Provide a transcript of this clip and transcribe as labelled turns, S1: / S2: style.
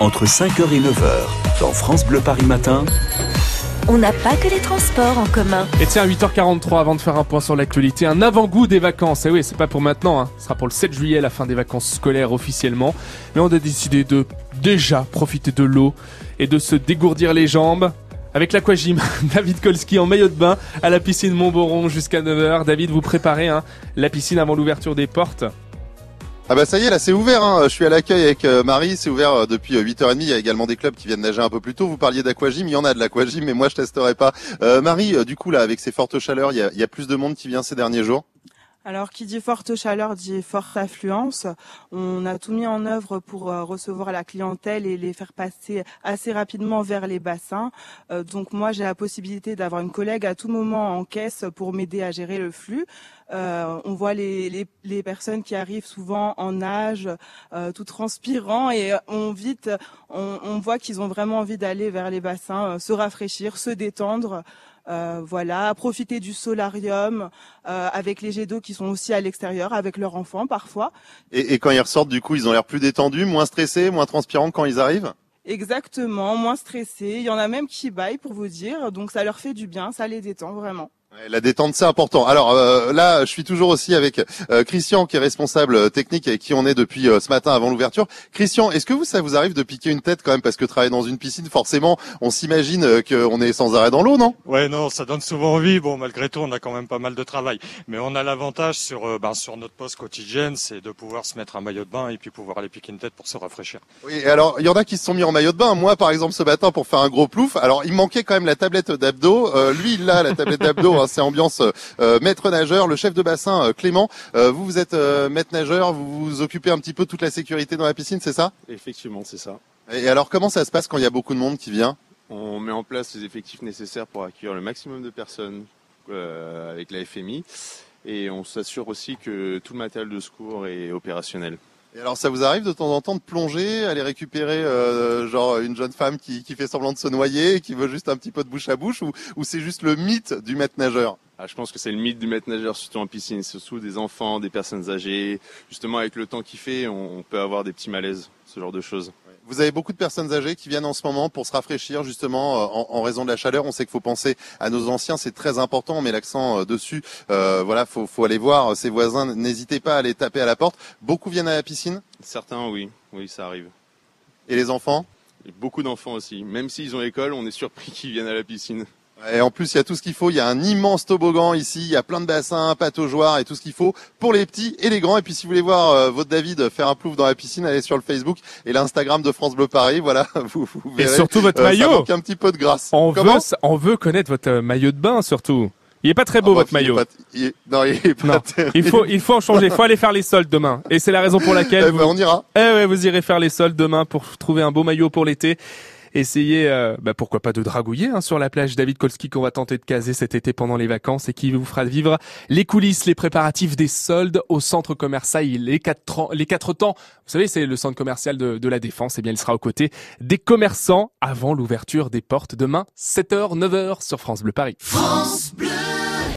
S1: Entre 5h et 9h, dans France Bleu Paris Matin,
S2: On n'a pas que les transports en commun.
S3: Et tiens, 8h43 avant de faire un point sur l'actualité, un avant-goût des vacances. Et oui, c'est pas pour maintenant, hein. ce sera pour le 7 juillet, la fin des vacances scolaires officiellement. Mais on a décidé de déjà profiter de l'eau et de se dégourdir les jambes. Avec l'aquagym, David Kolski en maillot de bain à la piscine Montboron jusqu'à 9h. David, vous préparez hein, la piscine avant l'ouverture des portes.
S4: Ah bah ça y est, là c'est ouvert. Hein. Je suis à l'accueil avec euh, Marie, c'est ouvert euh, depuis 8h30. Il y a également des clubs qui viennent nager un peu plus tôt. Vous parliez d'aquagym, il y en a de l'aquagym, mais moi je testerai pas. Euh, Marie, euh, du coup là, avec ces fortes chaleurs, il y a, il y a plus de monde qui vient ces derniers jours?
S5: Alors, qui dit forte chaleur dit forte affluence. On a tout mis en œuvre pour euh, recevoir la clientèle et les faire passer assez rapidement vers les bassins. Euh, donc, moi, j'ai la possibilité d'avoir une collègue à tout moment en caisse pour m'aider à gérer le flux. Euh, on voit les, les, les personnes qui arrivent souvent en nage, euh, tout transpirant, et on vite, on, on voit qu'ils ont vraiment envie d'aller vers les bassins, euh, se rafraîchir, se détendre. Euh, voilà, profiter du solarium euh, avec les jets d'eau qui sont aussi à l'extérieur avec leurs enfants parfois.
S4: Et, et quand ils ressortent, du coup, ils ont l'air plus détendus, moins stressés, moins transpirants quand ils arrivent?
S5: Exactement, moins stressés. Il y en a même qui baillent pour vous dire, donc ça leur fait du bien, ça les détend vraiment.
S4: La détente, c'est important. Alors euh, là, je suis toujours aussi avec euh, Christian, qui est responsable euh, technique et qui on est depuis euh, ce matin avant l'ouverture. Christian, est-ce que vous, ça vous arrive de piquer une tête quand même parce que travailler dans une piscine, forcément, on s'imagine euh, qu'on est sans arrêt dans l'eau, non?
S6: Ouais, non, ça donne souvent envie. Bon, malgré tout, on a quand même pas mal de travail. Mais on a l'avantage sur, euh, ben, sur notre poste quotidienne, c'est de pouvoir se mettre un maillot de bain et puis pouvoir aller piquer une tête pour se rafraîchir.
S4: Oui. et Alors, il y en a qui se sont mis en maillot de bain. Moi, par exemple, ce matin, pour faire un gros plouf. Alors, il manquait quand même la tablette d'abdos. Euh, lui, il a la tablette d'abdos. Hein, c'est ambiance euh, maître nageur, le chef de bassin euh, Clément. Euh, vous, vous êtes euh, maître nageur. Vous vous occupez un petit peu de toute la sécurité dans la piscine, c'est ça?
S7: Effectivement, c'est ça.
S4: Et alors, comment ça se passe quand il y a beaucoup de monde qui vient?
S7: On met en place les effectifs nécessaires pour accueillir le maximum de personnes euh, avec la FMI et on s'assure aussi que tout le matériel de secours est opérationnel.
S4: Et alors, ça vous arrive de temps en temps de plonger, aller récupérer, euh, genre une jeune femme qui, qui fait semblant de se noyer, et qui veut juste un petit peu de bouche à bouche, ou, ou c'est juste le mythe du maître nageur
S7: Ah, je pense que c'est le mythe du maître nageur, surtout en piscine, surtout des enfants, des personnes âgées. Justement, avec le temps qu'il fait, on, on peut avoir des petits malaises, ce genre de choses.
S4: Vous avez beaucoup de personnes âgées qui viennent en ce moment pour se rafraîchir justement euh, en, en raison de la chaleur. On sait qu'il faut penser à nos anciens, c'est très important. On met l'accent euh, dessus. Euh, voilà, faut, faut aller voir ses voisins. N'hésitez pas à aller taper à la porte. Beaucoup viennent à la piscine?
S7: Certains, oui, oui, ça arrive.
S4: Et les enfants?
S7: Et beaucoup d'enfants aussi. Même s'ils ont école, on est surpris qu'ils viennent à la piscine.
S4: Et en plus, il y a tout ce qu'il faut. Il y a un immense toboggan ici. Il y a plein de bassins, pataugeoires et tout ce qu'il faut pour les petits et les grands. Et puis, si vous voulez voir euh, votre David faire un plouf dans la piscine, allez sur le Facebook et l'Instagram de France Bleu Paris. Voilà, vous, vous
S3: Et
S4: verrez.
S3: surtout votre
S4: Euh, ça
S3: maillot.
S4: manque un petit peu de grâce.
S3: On
S4: Comment
S3: veut, on veut connaître votre euh, maillot de bain surtout. Il est pas très beau
S4: Ah, bah,
S3: votre
S4: il est
S3: maillot.
S4: pas- il est- Non, il est pas
S3: Non, il faut, il faut en changer. Il faut aller faire les soldes demain. Et c'est la raison pour laquelle
S4: Eh
S3: vous,
S4: ben, on ira.
S3: Eh ouais, vous irez faire les soldes demain pour trouver un beau maillot pour l'été. Essayez, euh, bah pourquoi pas de dragouiller hein, sur la plage David Kolski qu'on va tenter de caser cet été pendant les vacances et qui vous fera vivre les coulisses, les préparatifs des soldes au centre commercial les quatre, ans- les quatre temps. Vous savez, c'est le centre commercial de, de la Défense. Et bien, il sera aux côtés des commerçants avant l'ouverture des portes demain, 7h, 9h sur France Bleu Paris.
S2: France Bleu.